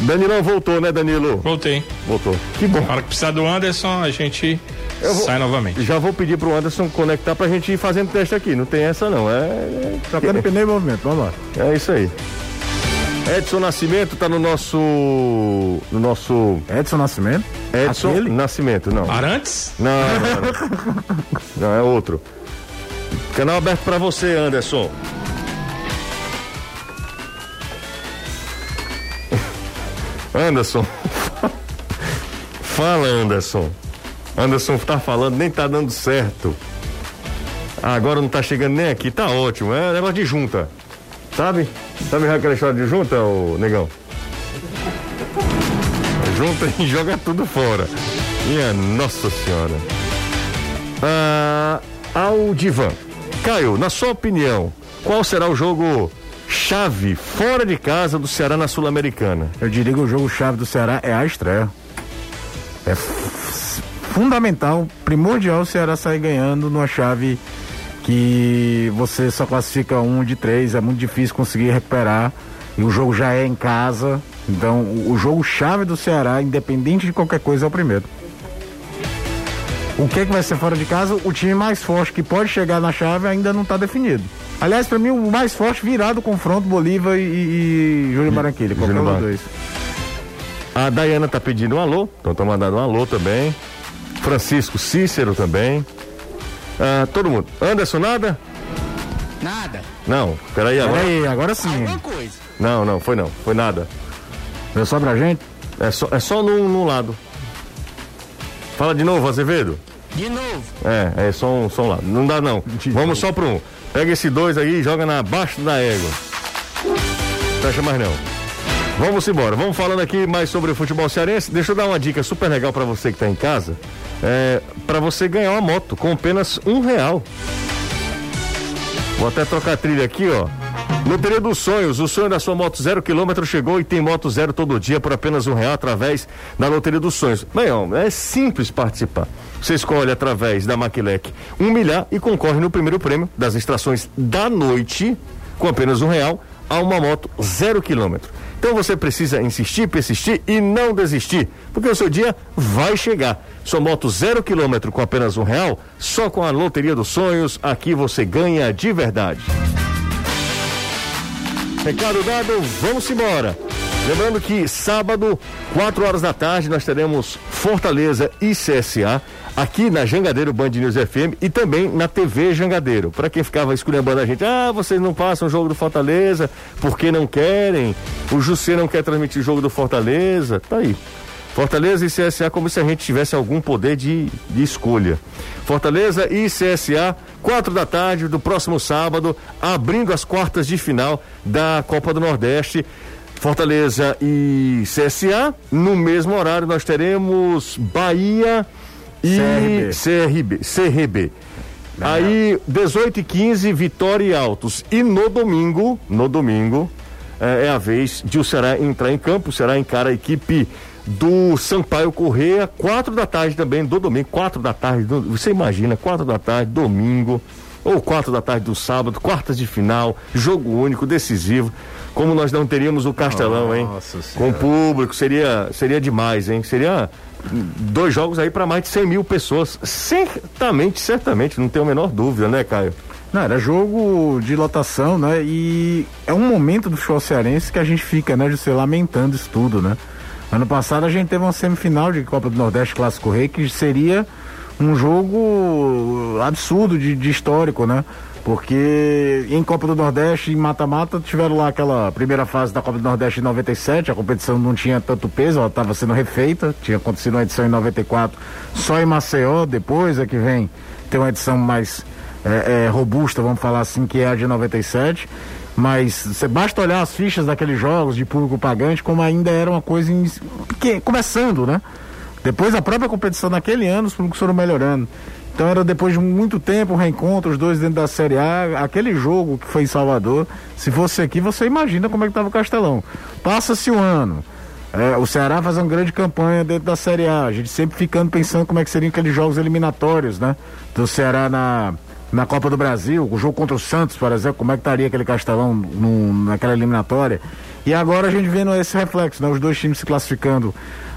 Danilão voltou, né, Danilo? Voltei. Voltou. Que bom. Na hora que precisar do Anderson, a gente Eu vou- sai novamente. Já vou pedir pro Anderson conectar pra gente ir fazendo teste aqui. Não tem essa não. É, Trocando pneu e movimento, vamos lá. é, é isso aí. Edson Nascimento tá no nosso. No nosso. Edson Nascimento? Edson Aquele? Nascimento, não. Arantes? Não, não, não. não, é outro. Canal aberto para você, Anderson. Anderson. Fala, Anderson. Anderson tá falando, nem tá dando certo. Ah, agora não tá chegando nem aqui, tá ótimo. É negócio de junta. Sabe? Sabe aquela história de junta, ô negão? Junta e joga tudo fora. Minha Nossa Senhora. Ah, ao Divan. Caio, na sua opinião, qual será o jogo chave fora de casa do Ceará na Sul-Americana? Eu diria que o jogo chave do Ceará é a estreia. É fundamental, primordial o Ceará sair ganhando numa chave que você só classifica um de três, é muito difícil conseguir recuperar. E o jogo já é em casa. Então, o jogo chave do Ceará, independente de qualquer coisa, é o primeiro. O que, é que vai ser fora de casa? O time mais forte que pode chegar na chave ainda não está definido. Aliás, para mim, o mais forte virado o confronto Bolívar e, e Júlio Barranquilla. Qualquer um dos dois. A Dayana tá pedindo um alô, então tá mandando um alô também. Francisco Cícero também. Ah, todo mundo. Anderson, nada? Nada. Não, peraí agora. Peraí, agora sim. Alguma coisa. Não, não, foi não, foi nada. É só pra gente? É só, é só num, num lado. Fala de novo, Azevedo. De novo. É, é só um, só um lado. Não dá não. Vamos só pro um. Pega esse dois aí e joga na baixa da égua. Fecha mais não. Vamos embora. Vamos falando aqui mais sobre o futebol cearense. Deixa eu dar uma dica super legal para você que está em casa. É, para você ganhar uma moto com apenas um real. Vou até trocar a trilha aqui, ó. Loteria dos Sonhos, o sonho da sua moto zero quilômetro chegou e tem moto zero todo dia por apenas um real através da Loteria dos Sonhos. Ó, é simples participar. Você escolhe através da Maquilec um milhar e concorre no primeiro prêmio das extrações da noite com apenas um real a uma moto zero quilômetro. Então você precisa insistir, persistir e não desistir, porque o seu dia vai chegar. Sua moto zero quilômetro com apenas um real, só com a Loteria dos Sonhos, aqui você ganha de verdade. Recado dado, vamos embora. Lembrando que sábado, 4 horas da tarde, nós teremos Fortaleza e CSA aqui na Jangadeiro Band News FM e também na TV Jangadeiro. Para quem ficava esculhambando a gente, ah, vocês não passam o jogo do Fortaleza porque não querem, o Jussê não quer transmitir o jogo do Fortaleza, tá aí. Fortaleza e CSA como se a gente tivesse algum poder de, de escolha. Fortaleza e CSA, quatro da tarde do próximo sábado, abrindo as quartas de final da Copa do Nordeste. Fortaleza e CSA. No mesmo horário nós teremos Bahia e CRB. CRB. CRB. Aí, 18 e 15, Vitória e Altos. E no domingo, no domingo, é, é a vez de o Ceará entrar em campo. O Ceará encara a equipe do Sampaio Correia, quatro da tarde também, do domingo, quatro da tarde, do, você imagina, quatro da tarde, domingo, ou quatro da tarde do sábado, quartas de final, jogo único, decisivo. Como nós não teríamos o Castelão, hein? Com o público, seria, seria demais, hein? Seria dois jogos aí para mais de 100 mil pessoas. Certamente, certamente, não tenho a menor dúvida, né, Caio? Não, era jogo de lotação, né? E é um momento do futebol cearense que a gente fica, né, de ser lamentando isso tudo, né? Ano passado a gente teve uma semifinal de Copa do Nordeste Clássico Rei que seria um jogo absurdo de, de histórico, né? Porque em Copa do Nordeste, em mata-mata, tiveram lá aquela primeira fase da Copa do Nordeste em 97, a competição não tinha tanto peso, ela estava sendo refeita, tinha acontecido uma edição em 94 só em Maceió, depois é que vem tem uma edição mais é, é, robusta, vamos falar assim, que é a de 97. Mas você basta olhar as fichas daqueles jogos de público pagante, como ainda era uma coisa em, que, começando, né? Depois a própria competição naquele ano, os públicos foram melhorando. Então era depois de muito tempo um reencontro, os dois dentro da Série A, aquele jogo que foi em Salvador. Se fosse aqui, você imagina como é que estava o Castelão. Passa-se o ano. É, o Ceará faz uma grande campanha dentro da Série A. A gente sempre ficando pensando como é que seriam aqueles jogos eliminatórios, né? Do Ceará na, na Copa do Brasil, o jogo contra o Santos, por exemplo, como é que estaria aquele Castelão naquela eliminatória. E agora a gente vendo esse reflexo, né? Os dois times se classificando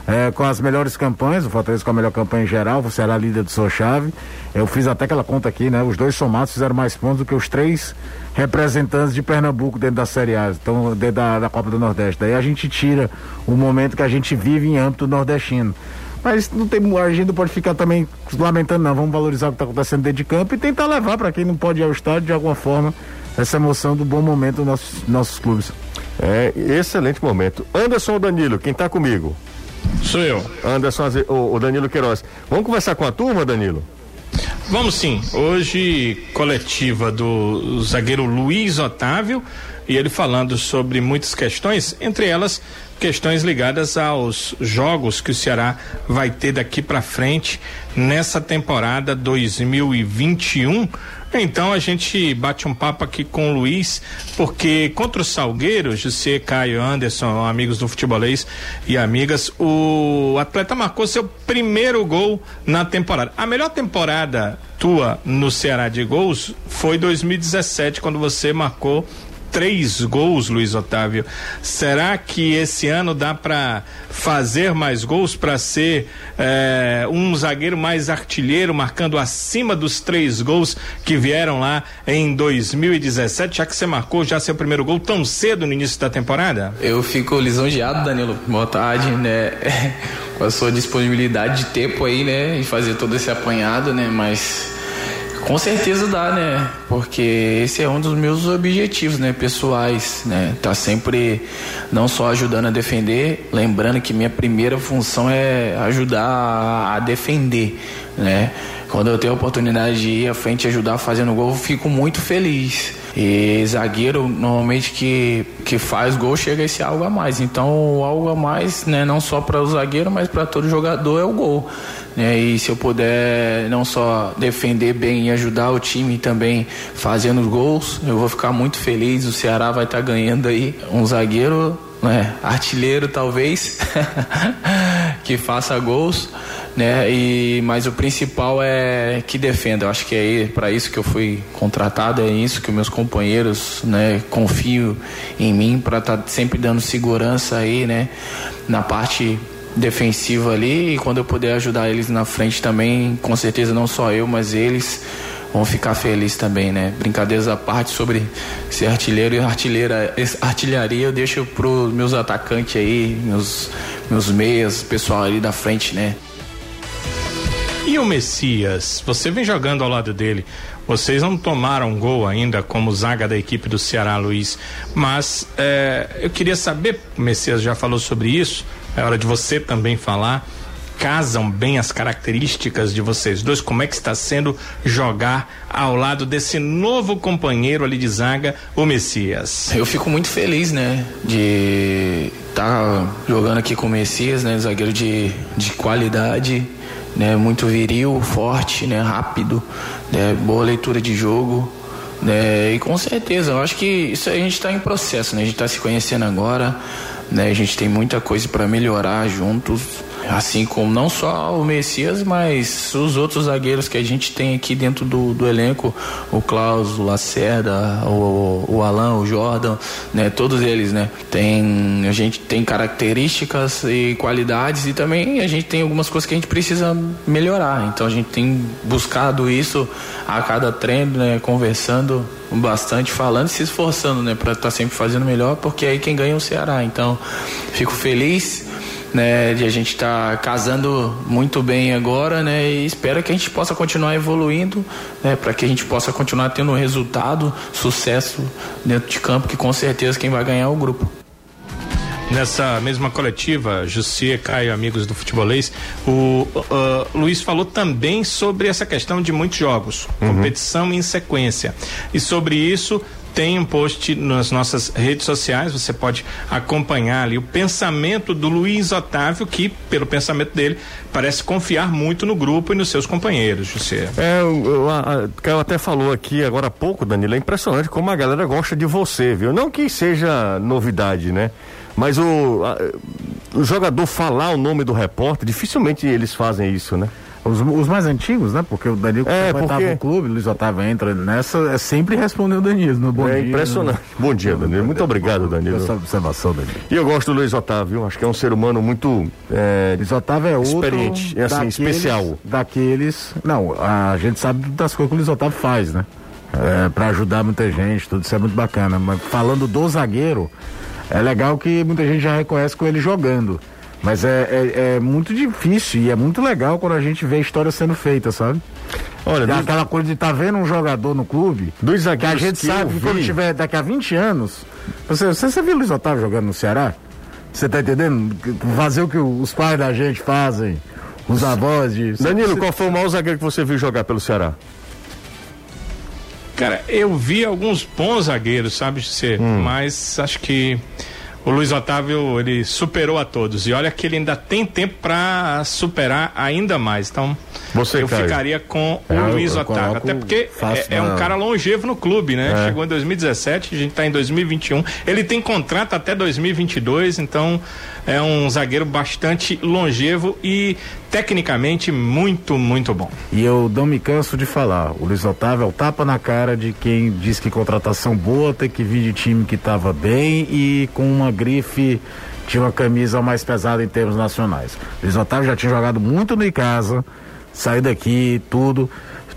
é, com as melhores campanhas, o Fortaleza com a melhor campanha em geral, você era líder de sua chave. Eu fiz até aquela conta aqui, né? Os dois somados fizeram mais pontos do que os três representantes de Pernambuco dentro da Série A, então dentro da, da Copa do Nordeste. Daí a gente tira o momento que a gente vive em âmbito nordestino. Mas não tem, a gente não pode ficar também lamentando, não. Vamos valorizar o que está acontecendo dentro de campo e tentar levar para quem não pode ir ao estádio de alguma forma essa emoção do bom momento dos nossos, nossos clubes. É, excelente momento. Anderson Danilo, quem está comigo? Sou eu. Anderson, o, o Danilo Queiroz. Vamos conversar com a turma, Danilo? Vamos sim. Hoje, coletiva do zagueiro Luiz Otávio e ele falando sobre muitas questões, entre elas questões ligadas aos jogos que o Ceará vai ter daqui para frente nessa temporada 2021. Então a gente bate um papo aqui com o Luiz, porque contra o Salgueiro, José Caio Anderson, amigos do futebolês e amigas, o atleta marcou seu primeiro gol na temporada. A melhor temporada tua no Ceará de gols foi 2017, quando você marcou três gols, Luiz Otávio. Será que esse ano dá para fazer mais gols para ser eh, um zagueiro mais artilheiro, marcando acima dos três gols que vieram lá em 2017, já que você marcou já seu primeiro gol tão cedo no início da temporada? Eu fico lisonjeado, Danilo. Boa tarde, né? Com a sua disponibilidade de tempo aí, né? E fazer todo esse apanhado, né? Mas com certeza dá, né? Porque esse é um dos meus objetivos, né, pessoais, né? Tá sempre não só ajudando a defender, lembrando que minha primeira função é ajudar a defender, né? Quando eu tenho a oportunidade de ir à frente e ajudar fazendo gol, eu fico muito feliz. E zagueiro, normalmente que, que faz gol, chega esse algo a mais. Então, algo a mais, né, não só para o zagueiro, mas para todo jogador é o gol. Né? E se eu puder não só defender bem e ajudar o time também fazendo gols, eu vou ficar muito feliz. O Ceará vai estar tá ganhando aí um zagueiro, né? artilheiro talvez, que faça gols. Né? E mas o principal é que defenda. Eu acho que é para isso que eu fui contratado, é isso que meus companheiros, né, confio em mim para estar tá sempre dando segurança aí, né, na parte defensiva ali e quando eu puder ajudar eles na frente também, com certeza não só eu, mas eles vão ficar felizes também, né? Brincadeiras à parte sobre ser artilheiro e artilheira, artilharia eu deixo pros meus atacantes aí, meus, meus meias, pessoal ali da frente, né? E o Messias? Você vem jogando ao lado dele. Vocês não tomaram gol ainda como zaga da equipe do Ceará, Luiz. Mas é, eu queria saber, o Messias já falou sobre isso, é hora de você também falar. Casam bem as características de vocês dois? Como é que está sendo jogar ao lado desse novo companheiro ali de zaga, o Messias? Eu fico muito feliz, né? De estar tá jogando aqui com o Messias, né? Zagueiro de, de qualidade, né? Muito viril, forte, né? Rápido, né? Boa leitura de jogo. Né? E com certeza, eu acho que isso a gente está em processo, né? A gente está se conhecendo agora, né? A gente tem muita coisa para melhorar juntos, assim como não só o Messias, mas os outros zagueiros que a gente tem aqui dentro do, do elenco, o Klaus, o Lacerda, o, o Alan, o Jordan, né? Todos eles, né? Tem, a gente tem características e qualidades e também a gente tem algumas coisas que a gente precisa melhorar. Então a gente tem buscado isso a cada treino, né? Conversando bastante, falando e se esforçando, né? Para estar tá sempre fazendo melhor, porque aí quem ganha é o Ceará. Então fico feliz né, de a gente estar tá casando muito bem agora, né, e espero que a gente possa continuar evoluindo, né, para que a gente possa continuar tendo resultado, sucesso dentro de campo, que com certeza quem vai ganhar é o grupo. Nessa mesma coletiva, Jussia, Caio, amigos do futebolês, o uh, Luiz falou também sobre essa questão de muitos jogos, uhum. competição em sequência. E sobre isso, tem um post nas nossas redes sociais, você pode acompanhar ali o pensamento do Luiz Otávio, que, pelo pensamento dele, parece confiar muito no grupo e nos seus companheiros, José. É, o Caio até falou aqui agora há pouco, Danilo, é impressionante como a galera gosta de você, viu? Não que seja novidade, né? Mas o, a, o jogador falar o nome do repórter, dificilmente eles fazem isso, né? Os, os, mais antigos, né? Porque o Danilo é, porque... no clube, o Luiz Otávio entra nessa, é sempre respondeu o Danilo no bom é dia. É impressionante. No... Bom dia, Danilo. Muito obrigado, Danilo. Essa observação, Danilo. E eu gosto do Luiz Otávio, acho que é um ser humano muito é, Luiz Otávio é outro experiente, é assim, daqueles, especial. Daqueles. Não, a gente sabe das coisas que o Luiz Otávio faz, né? É, para ajudar muita gente, tudo isso é muito bacana. Mas falando do zagueiro, é legal que muita gente já reconhece com ele jogando. Mas é, é, é, muito difícil e é muito legal quando a gente vê a história sendo feita, sabe? Olha, dos... aquela coisa de estar tá vendo um jogador no clube, dos que a gente que sabe que quando tiver daqui a 20 anos. Você, você, você viu o Luiz Otávio jogando no Ceará? Você tá entendendo? Fazer o que os pais da gente fazem, os avós de. Danilo, qual foi o maior zagueiro que você viu jogar pelo Ceará? Cara, eu vi alguns bons zagueiros, sabe, ser, hum. mas acho que o Luiz Otávio ele superou a todos e olha que ele ainda tem tempo para superar ainda mais. Então Você, eu Caio. ficaria com o é, Luiz Otávio, até porque é, é, um cara longevo no clube, né? É. Chegou em 2017, a gente está em 2021. Ele tem contrato até 2022, então é um zagueiro bastante longevo e tecnicamente muito, muito bom. E eu não me canso de falar, o Luiz Otávio é o tapa na cara de quem diz que contratação boa tem que vir de time que estava bem e com uma grife tinha uma camisa mais pesada em termos nacionais. Luiz Otávio já tinha jogado muito no Icasa, saiu daqui, tudo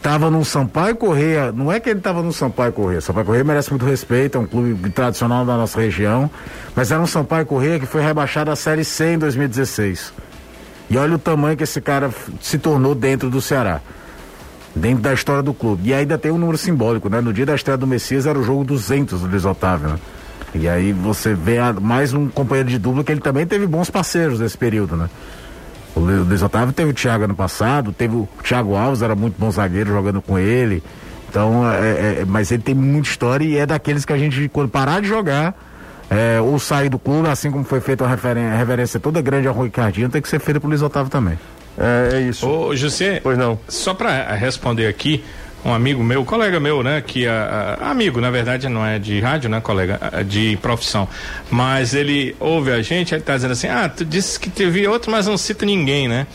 estava no Sampaio Correia, não é que ele estava no Sampaio Correia, Sampaio Correia merece muito respeito, é um clube tradicional da nossa região, mas era um Sampaio Correia que foi rebaixado à Série C em 2016. E olha o tamanho que esse cara se tornou dentro do Ceará. Dentro da história do clube. E ainda tem um número simbólico, né? No dia da estreia do Messias era o jogo 200 do Luiz Otávio, né? E aí você vê mais um companheiro de dupla que ele também teve bons parceiros nesse período, né? O Luiz Otávio teve o Thiago ano passado, teve o Thiago Alves, era muito bom zagueiro jogando com ele. Então, é, é, é, mas ele tem muita história e é daqueles que a gente, quando parar de jogar, é, ou sair do clube, assim como foi feita a referência, a reverência toda grande ao Rui Cardinho, tem que ser feita pro Luiz Otávio também. É, é isso. Ô, José, pois não. Só para responder aqui, um amigo meu, colega meu, né, que é amigo, na verdade não é de rádio, né, colega, de profissão, mas ele ouve a gente, ele tá dizendo assim, ah, tu disse que teve outro, mas não cita ninguém, né?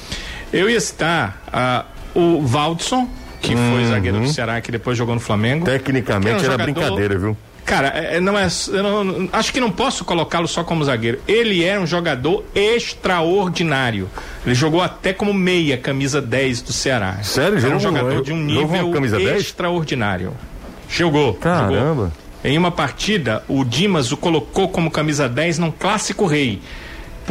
Eu ia citar uh, o Valdson, que uhum. foi zagueiro do Ceará, que depois jogou no Flamengo. Tecnicamente era, um era brincadeira, viu? Cara, é, é, não é. Não, acho que não posso colocá-lo só como zagueiro. Ele é um jogador extraordinário. Ele jogou até como meia, camisa 10 do Ceará. Sério? É um jogador de um nível extraordinário. Jogou. Caramba. Jogou. Em uma partida, o Dimas o colocou como camisa 10 num clássico rei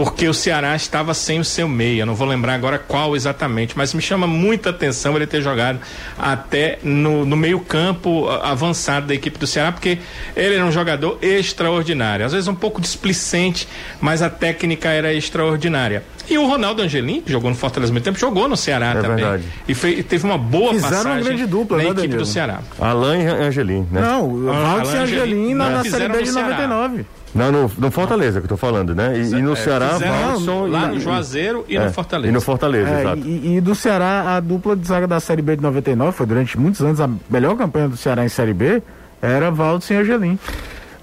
porque o Ceará estava sem o seu meia. Não vou lembrar agora qual exatamente, mas me chama muita atenção ele ter jogado até no, no meio-campo avançado da equipe do Ceará, porque ele era um jogador extraordinário. Às vezes um pouco displicente, mas a técnica era extraordinária. E o Ronaldo Angelim, que jogou no Fortaleza muito tempo, jogou no Ceará é também. Verdade. E foi, teve uma boa Fizeram passagem uma grande dupla, na né, equipe Danilo? do Ceará. Alain e Angelim, né? Não, o Ronaldo e Angelim na, na Série B de 99. Não, no, no Fortaleza que eu tô falando, né? E, e no é, Ceará, Valson lá no Juazeiro e, é, no Fortaleza. E no Fortaleza, é, exato. E, e, do Ceará, a dupla de zaga da Série B de 99, foi durante muitos anos a melhor campanha do Ceará em Série B, era Valdo e Angelim.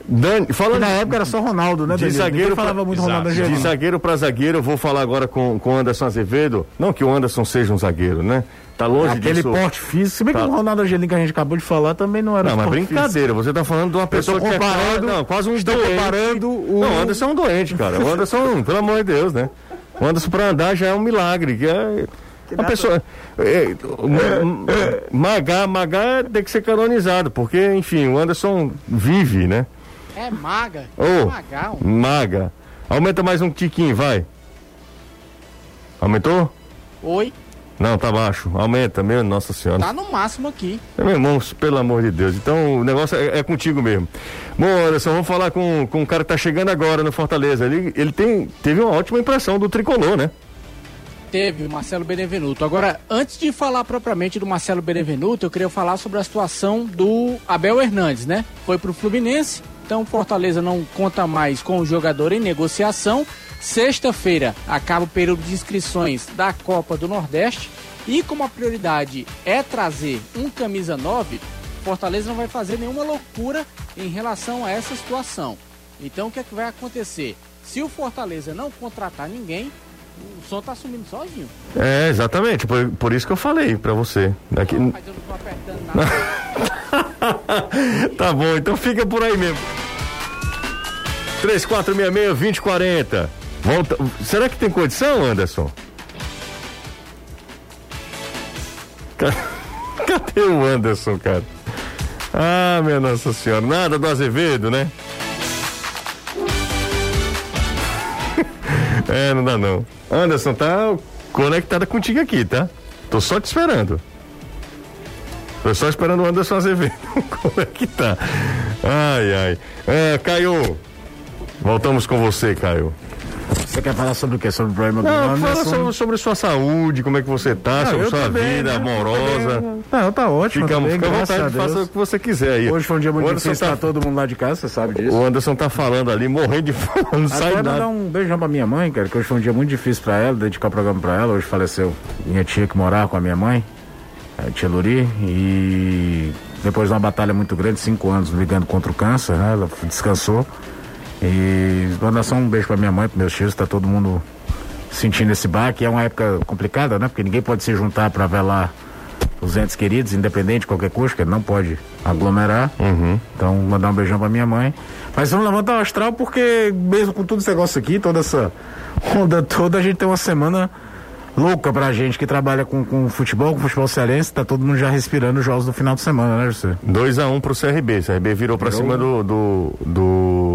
Dani, falando, na época era só Ronaldo, né? De zagueiro pra, falava muito Ronaldo Angelim. De zagueiro para zagueiro, eu vou falar agora com o Anderson Azevedo. Não que o Anderson seja um zagueiro, né? Tá longe Aquele disso. porte físico. Se bem tá. que o Ronaldo Angelim que a gente acabou de falar também não era Não, mas brincadeira. Físico. Você tá falando de uma pessoa que é quase, não, quase um doente. comparando o... Não, o Anderson é um doente, cara. O Anderson, pelo amor de Deus, né? O Anderson para andar já é um milagre. Que é... Uma pessoa. É, Magá, Magá tem que ser canonizado, porque, enfim, o Anderson vive, né? É maga. Oh, é magal. Maga. Aumenta mais um tiquinho, vai. Aumentou? Oi. Não, tá baixo. Aumenta mesmo, nossa senhora. Tá no máximo aqui. É, meu irmão, pelo amor de Deus. Então o negócio é, é contigo mesmo. Bom, Anderson, vamos falar com, com um cara que tá chegando agora no Fortaleza. Ele, ele tem, teve uma ótima impressão do tricolor, né? Teve, Marcelo Benevenuto. Agora, antes de falar propriamente do Marcelo Benevenuto, eu queria falar sobre a situação do Abel Hernandes, né? Foi pro Fluminense, então Fortaleza não conta mais com o jogador em negociação Sexta-feira acaba o período de inscrições da Copa do Nordeste e como a prioridade é trazer um camisa 9, Fortaleza não vai fazer nenhuma loucura em relação a essa situação. Então o que é que vai acontecer? Se o Fortaleza não contratar ninguém, O som tá sumindo sozinho. É, exatamente. Por, por isso que eu falei pra você. Daqui... Não, mas eu não tô apertando nada. tá bom, então fica por aí mesmo. 3466-2040. Volta. Será que tem condição, Anderson? Cadê o Anderson, cara? Ah, minha Nossa Senhora. Nada do Azevedo, né? É, não dá não. Anderson, tá conectada contigo aqui, tá? Tô só te esperando. Tô só esperando o Anderson Azevedo. Como é que tá? Ai, ai. É, Caio. Voltamos com você, Caio. Você quer falar sobre o quê? Sobre o problema do Não, fala sobre, sobre, sua saúde, como é que você tá, não, sobre sua bem, vida né? amorosa. Não, tá ótimo. Fica, bem, fica à vontade, faça o que você quiser aí. Hoje foi um dia muito difícil tá... pra todo mundo lá de casa, você sabe disso. O Anderson tá falando ali, morrendo de fome, não sai nada. mandar um beijão pra minha mãe, cara, que hoje foi um dia muito difícil pra ela, dedicar o programa pra ela. Hoje faleceu minha tia que morava com a minha mãe, a tia Luri, e depois de uma batalha muito grande, cinco anos ligando contra o câncer, né? Ela descansou. E mandar só um beijo pra minha mãe, pros meus tios, tá todo mundo sentindo esse baque. É uma época complicada, né? Porque ninguém pode se juntar para velar os entes queridos, independente de qualquer coisa, que não pode aglomerar. Uhum. Então, mandar um beijão pra minha mãe. Mas vamos levantar o astral porque, mesmo com todo esse negócio aqui, toda essa onda toda, a gente tem uma semana louca pra gente que trabalha com, com futebol, com futebol cearense, tá todo mundo já respirando os jogos do final de semana, né, José? 2x1 um pro CRB. CRB virou pra virou. cima do, do, do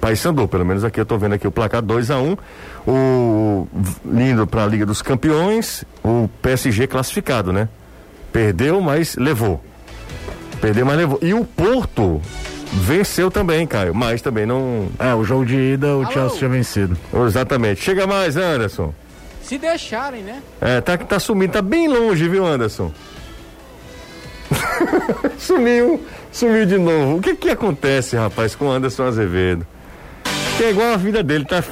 Paysandu, pelo menos aqui eu tô vendo aqui o placar 2x1. Um. O lindo pra Liga dos Campeões, o PSG classificado, né? Perdeu, mas levou. Perdeu, mas levou. E o Porto venceu também, Caio, mas também não. É, o jogo de ida o Alô. Chelsea tinha vencido. Exatamente. Chega mais, Anderson. Se deixarem, né? É, tá, tá sumindo, tá bem longe, viu, Anderson? sumiu, sumiu de novo. O que que acontece, rapaz, com o Anderson Azevedo? Que é igual a vida dele, tá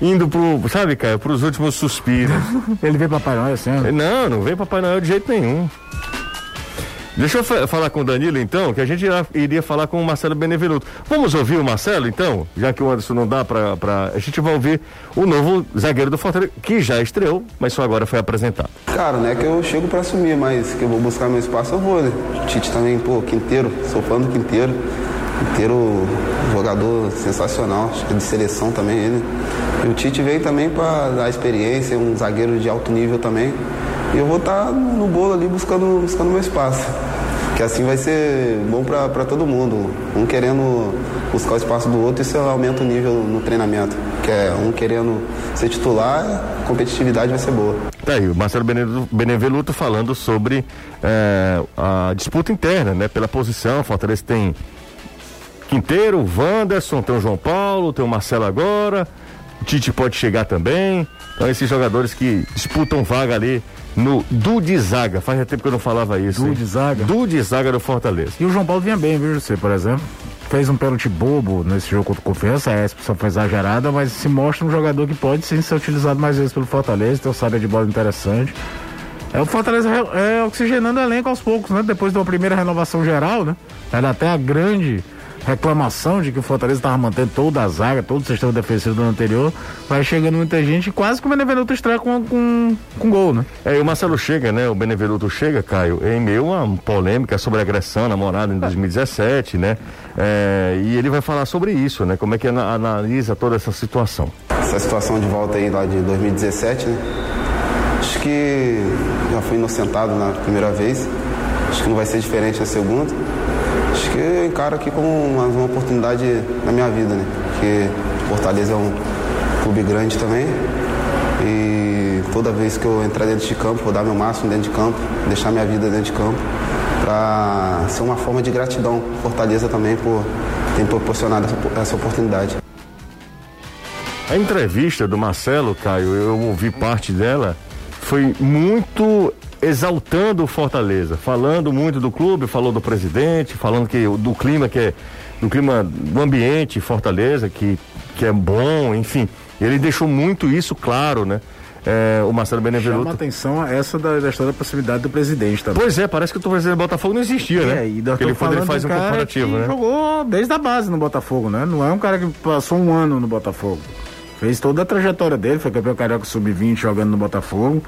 indo pro, sabe, cara, pros últimos suspiros. Ele vem Papai Noel assim? Não, não vem Papai Noel de jeito nenhum. Deixa eu falar com o Danilo então, que a gente iria falar com o Marcelo Benevenuto. Vamos ouvir o Marcelo então, já que o Anderson não dá pra, pra. A gente vai ouvir o novo zagueiro do Fortaleza, que já estreou, mas só agora foi apresentado. Cara, não é que eu chego pra assumir, mas que eu vou buscar meu espaço, eu vou, né? Tite também, pô, Quinteiro, sou fã do Quinteiro. Quinteiro, jogador sensacional, acho que de seleção também ele. E o Tite veio também para dar experiência, um zagueiro de alto nível também. E eu vou estar tá no bolo ali buscando, buscando meu espaço. Que assim vai ser bom para todo mundo. Um querendo buscar o espaço do outro, isso aumenta o nível no treinamento. Que é um querendo ser titular, a competitividade vai ser boa. Tá aí, o Marcelo Beneveluto falando sobre é, a disputa interna, né? Pela posição, Fortaleza tem Quinteiro, Wanderson, tem o João Paulo, tem o Marcelo agora, o Tite pode chegar também. Então esses jogadores que disputam vaga ali no Du de Zaga. Faz tempo que eu não falava isso. Du de Zaga? Du de Zaga do Fortaleza. E o João Paulo vinha bem, viu, você, por exemplo? Fez um pênalti bobo nesse jogo contra o Confiança, a expulsão foi exagerada, mas se mostra um jogador que pode sim ser utilizado mais vezes pelo Fortaleza, tem uma saga de bola interessante. É o Fortaleza é, oxigenando o elenco aos poucos, né? Depois de uma primeira renovação geral, né? Era até a grande reclamação de que o Fortaleza estava mantendo toda a zaga, todo o sistema defensivo do ano anterior, vai chegando muita gente quase que o Benevenuto estreia com, com, com gol, né? É, e o Marcelo chega, né? O Benevenuto chega, Caio, em meio a uma polêmica sobre agressão namorada em 2017, né? É, e ele vai falar sobre isso, né? Como é que analisa toda essa situação. Essa situação de volta aí lá de 2017, né? Acho que já fui inocentado na primeira vez. Acho que não vai ser diferente na segunda acho que encaro aqui como uma, uma oportunidade na minha vida, né? Porque Fortaleza é um clube grande também. E toda vez que eu entrar dentro de campo, vou dar meu máximo dentro de campo, deixar minha vida dentro de campo, para ser uma forma de gratidão Fortaleza também por ter proporcionado essa, essa oportunidade. A entrevista do Marcelo, Caio, eu ouvi parte dela, foi muito exaltando o Fortaleza, falando muito do clube, falou do presidente, falando que do clima que é do clima do ambiente Fortaleza que que é bom, enfim. Ele deixou muito isso claro, né? É, o Marcelo Benevenuto. Chama atenção a essa da, da história da proximidade do presidente também. Pois é, parece que o presidente do Botafogo não existia, né? É, e ele, quando ele faz um comparativo, né? Jogou desde a base no Botafogo, né? Não é um cara que passou um ano no Botafogo. Fez toda a trajetória dele, foi campeão carioca sub-20 jogando no Botafogo.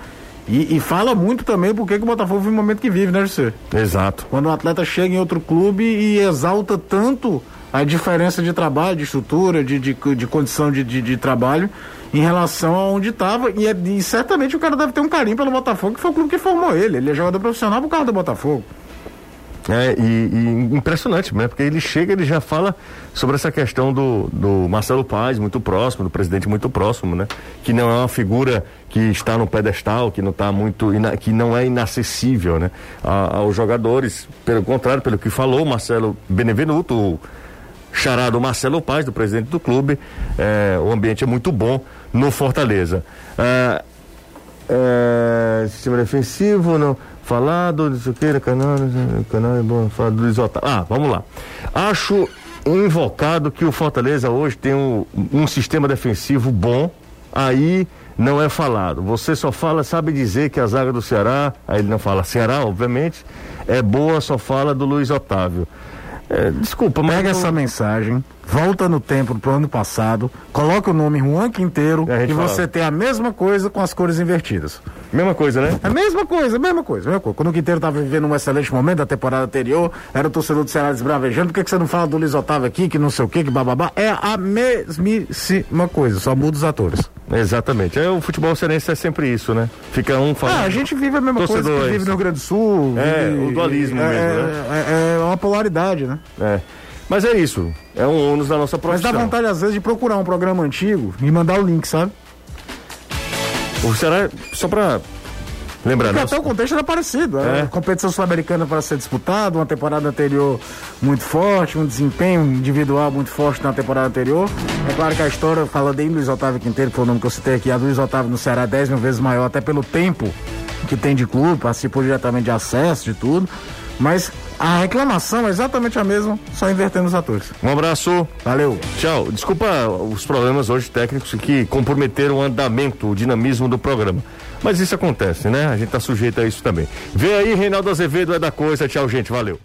E, e, fala muito também porque que o Botafogo vive o momento que vive, né, José? Exato. Quando o atleta chega em outro clube e exalta tanto a diferença de trabalho, de estrutura, de, de, de condição de, de, de, trabalho em relação a onde estava. E, é, e, certamente o cara deve ter um carinho pelo Botafogo, que foi o clube que formou ele. Ele é jogador profissional por causa do Botafogo. É, e, e, impressionante, né? Porque ele chega, ele já fala sobre essa questão do, do Marcelo Paz, muito próximo, do presidente muito próximo, né? Que não é uma figura que está no pedestal, que não está muito, que não é inacessível, né? A, aos jogadores. Pelo contrário, pelo que falou Marcelo Benevenuto, o charado Marcelo Paz, do presidente do clube, é, o ambiente é muito bom no Fortaleza. É, é, sistema defensivo, não falado, o que, canal, canal é bom, falar do Luiz Otávio. Ah, vamos lá. Acho invocado que o Fortaleza hoje tem um, um sistema defensivo bom, aí não é falado. Você só fala, sabe dizer que a zaga do Ceará, aí ele não fala Ceará, obviamente, é boa, só fala do Luiz Otávio. É, desculpa, mas. Pega essa mensagem, volta no tempo pro ano passado, coloca o nome Juan Quinteiro é, e você tem a mesma coisa com as cores invertidas. Mesma coisa, né? A mesma coisa, mesma coisa, mesma coisa. Quando o Quinteiro estava vivendo um excelente momento da temporada anterior, era o torcedor do Ceará desbravejando, por que, que você não fala do Luiz Otávio aqui, que não sei o que, que bababá? É a mesmíssima coisa, só muda os atores. Exatamente. É, o futebol cearense é sempre isso, né? Fica um falando. Ah, a gente vive a mesma coisa que vive no Rio Grande do Sul. É, vive, o dualismo é, mesmo, né? É, é uma polaridade, né? É. Mas é isso. É um ônus da nossa profissão. Mas dá vontade, às vezes, de procurar um programa antigo e mandar o link, sabe? O Ceará, só pra Lembrando. Porque até o contexto era parecido. É. A competição sul-americana para ser disputada, uma temporada anterior muito forte, um desempenho individual muito forte na temporada anterior. É claro que a história, falando em Luiz Otávio Quinteiro, que foi o nome que eu citei aqui, a Luiz Otávio no Ceará 10 mil vezes maior, até pelo tempo que tem de clube, participou diretamente de acesso, de tudo. Mas a reclamação é exatamente a mesma, só invertendo os atores. Um abraço. Valeu. Tchau. Desculpa os problemas hoje técnicos que comprometeram o andamento, o dinamismo do programa. Mas isso acontece, né? A gente tá sujeito a isso também. Vê aí, Reinaldo Azevedo é da coisa. Tchau, gente. Valeu.